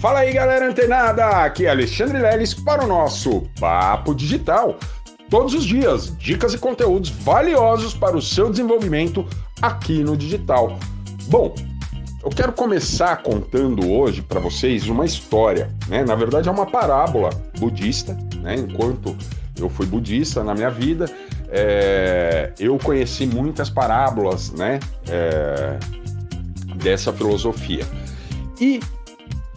Fala aí, galera antenada! Aqui é Alexandre Leles para o nosso Papo Digital. Todos os dias, dicas e conteúdos valiosos para o seu desenvolvimento aqui no digital. Bom, eu quero começar contando hoje para vocês uma história, né? Na verdade é uma parábola budista, né? Enquanto eu fui budista na minha vida, é... eu conheci muitas parábolas, né? É... Dessa filosofia. E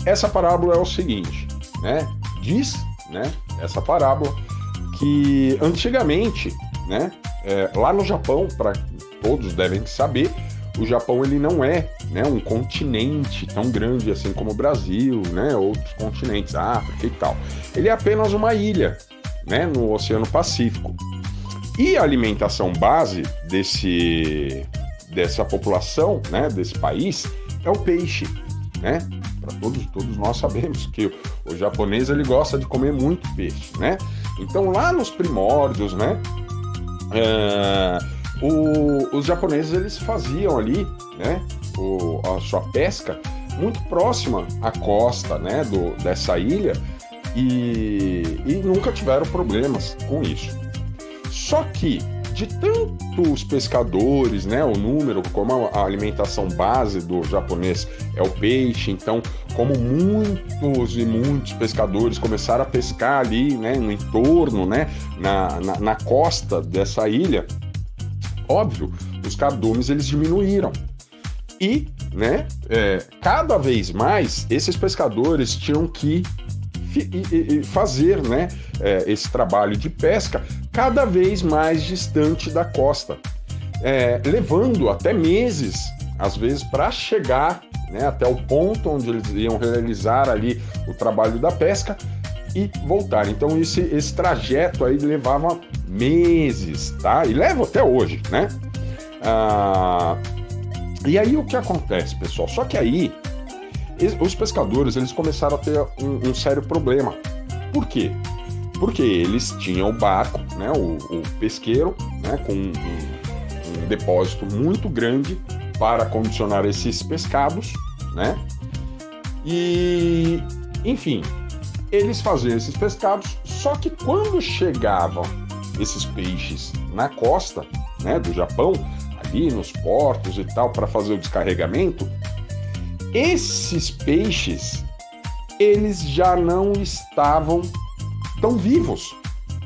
essa parábola é o seguinte, né? Diz, né? Essa parábola que antigamente, né? É, lá no Japão, para todos devem saber, o Japão ele não é né, um continente tão grande assim como o Brasil, né, outros continentes, África e tal. Ele é apenas uma ilha, né, no Oceano Pacífico. E a alimentação base desse dessa população, né, desse país é o peixe, né? Para todos, todos nós sabemos que o, japonês ele gosta de comer muito peixe, né? Então lá nos primórdios, né? É, o, os japoneses eles faziam ali, né? O, a sua pesca muito próxima à costa, né? Do, dessa ilha e, e nunca tiveram problemas com isso. Só que de tantos pescadores, né, o número, como a alimentação base do japonês é o peixe, então, como muitos e muitos pescadores começaram a pescar ali, né, no entorno, né, na, na, na costa dessa ilha, óbvio, os cardumes eles diminuíram. E, né, é, cada vez mais esses pescadores tinham que fazer né, é, esse trabalho de pesca cada vez mais distante da costa, é, levando até meses, às vezes, para chegar né, até o ponto onde eles iam realizar ali o trabalho da pesca e voltar. Então esse, esse trajeto aí levava meses, tá? E leva até hoje, né? Ah, e aí o que acontece, pessoal? Só que aí os pescadores eles começaram a ter um, um sério problema. Por quê? Porque eles tinham o barco, né, o, o pesqueiro, né, com um, um, depósito muito grande para condicionar esses pescados, né? E, enfim, eles faziam esses pescados, só que quando chegavam esses peixes na costa, né, do Japão, ali nos portos e tal, para fazer o descarregamento, esses peixes eles já não estavam tão vivos.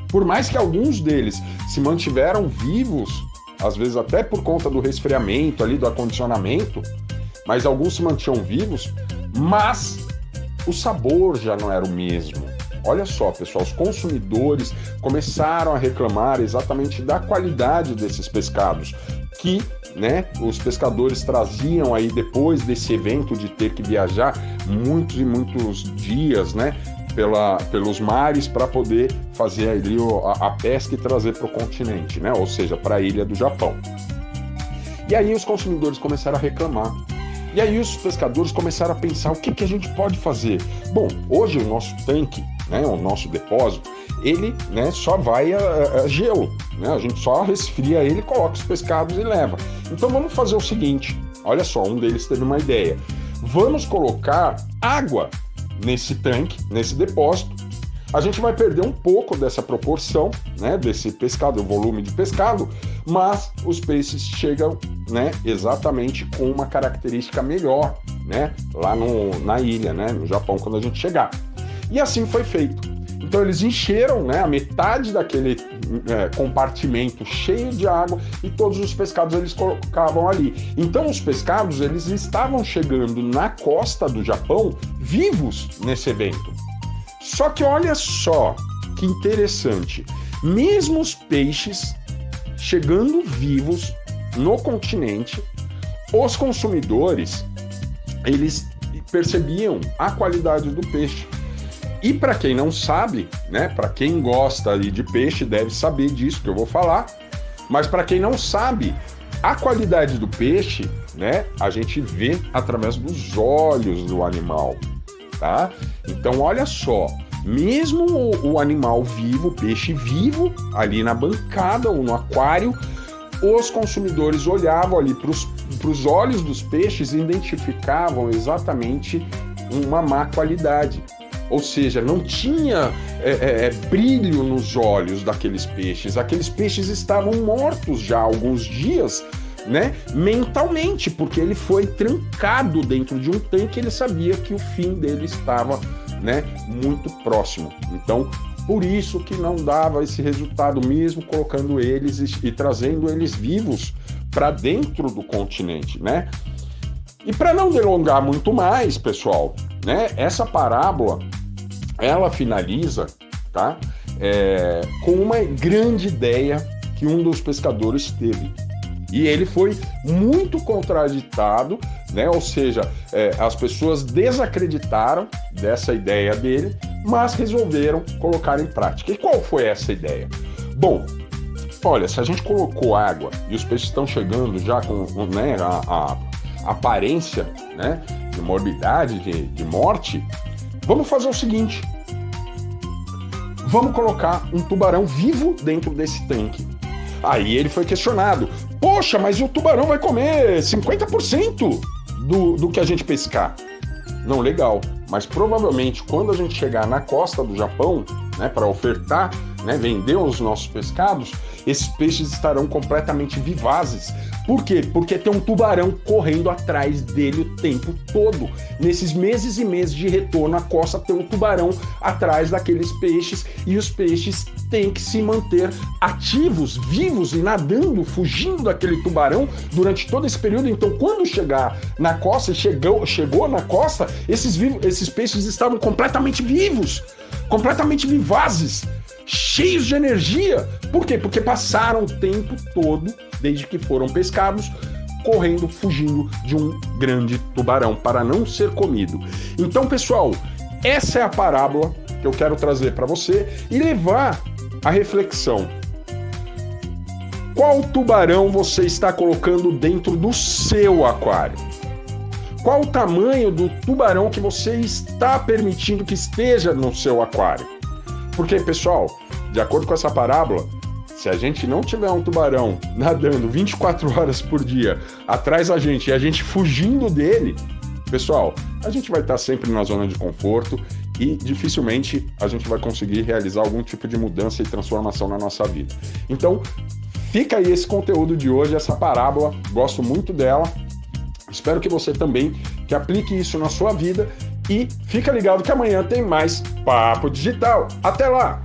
Por mais que alguns deles se mantiveram vivos, às vezes até por conta do resfriamento ali, do acondicionamento, mas alguns se mantinham vivos, mas o sabor já não era o mesmo. Olha só, pessoal, os consumidores começaram a reclamar exatamente da qualidade desses pescados, que né, os pescadores traziam aí depois desse evento de ter que viajar muitos e muitos dias, né, pela, pelos mares para poder fazer ali a, a pesca e trazer para o continente, né, ou seja, para a ilha do Japão. E aí os consumidores começaram a reclamar. E aí os pescadores começaram a pensar o que, que a gente pode fazer. Bom, hoje o nosso tanque, né, o nosso depósito, ele né, só vai a, a gelo. Né? A gente só resfria ele, coloca os pescados e leva. Então vamos fazer o seguinte: olha só, um deles teve uma ideia. Vamos colocar água nesse tanque, nesse depósito. A gente vai perder um pouco dessa proporção, né, desse pescado, o volume de pescado, mas os peixes chegam, né, exatamente com uma característica melhor, né, lá no, na ilha, né, no Japão, quando a gente chegar. E assim foi feito. Então eles encheram né, a metade daquele é, compartimento cheio de água e todos os pescados eles colocavam ali. Então os pescados eles estavam chegando na costa do Japão vivos nesse evento. Só que olha só que interessante, mesmo os peixes chegando vivos no continente, os consumidores eles percebiam a qualidade do peixe. E para quem não sabe, né, para quem gosta ali de peixe deve saber disso que eu vou falar. Mas para quem não sabe, a qualidade do peixe, né, a gente vê através dos olhos do animal, tá? Então olha só, mesmo o, o animal vivo, o peixe vivo, ali na bancada ou no aquário, os consumidores olhavam ali para os olhos dos peixes e identificavam exatamente uma má qualidade. Ou seja, não tinha é, é, é, brilho nos olhos daqueles peixes. Aqueles peixes estavam mortos já há alguns dias, né? Mentalmente, porque ele foi trancado dentro de um tanque. Ele sabia que o fim dele estava, né? Muito próximo. Então, por isso que não dava esse resultado mesmo colocando eles e, e trazendo eles vivos para dentro do continente, né? E para não delongar muito mais, pessoal, né? Essa parábola ela finaliza, tá? É, com uma grande ideia que um dos pescadores teve. E ele foi muito contraditado, né? Ou seja, é, as pessoas desacreditaram dessa ideia dele, mas resolveram colocar em prática. E qual foi essa ideia? Bom, olha, se a gente colocou água e os peixes estão chegando já com né, a, a aparência né, de morbidade, de, de morte, Vamos fazer o seguinte: vamos colocar um tubarão vivo dentro desse tanque. Aí ele foi questionado: Poxa, mas o tubarão vai comer 50% do, do que a gente pescar. Não, legal. Mas provavelmente quando a gente chegar na costa do Japão, né, para ofertar, né, vender os nossos pescados, esses peixes estarão completamente vivazes. Por quê? Porque tem um tubarão correndo atrás dele o tempo todo. Nesses meses e meses de retorno à costa, tem um tubarão atrás daqueles peixes e os peixes têm que se manter ativos, vivos e nadando, fugindo daquele tubarão durante todo esse período. Então, quando chegar na costa, chegou, chegou na costa, esses, esses peixes estavam completamente vivos, completamente vivazes cheios de energia. Por quê? Porque passaram o tempo todo, desde que foram pescados, correndo, fugindo de um grande tubarão para não ser comido. Então, pessoal, essa é a parábola que eu quero trazer para você e levar a reflexão. Qual tubarão você está colocando dentro do seu aquário? Qual o tamanho do tubarão que você está permitindo que esteja no seu aquário? Porque, pessoal, de acordo com essa parábola, se a gente não tiver um tubarão nadando 24 horas por dia atrás da gente e a gente fugindo dele, pessoal, a gente vai estar sempre na zona de conforto e dificilmente a gente vai conseguir realizar algum tipo de mudança e transformação na nossa vida. Então, fica aí esse conteúdo de hoje, essa parábola, gosto muito dela. Espero que você também que aplique isso na sua vida e fica ligado que amanhã tem mais Papo Digital. Até lá!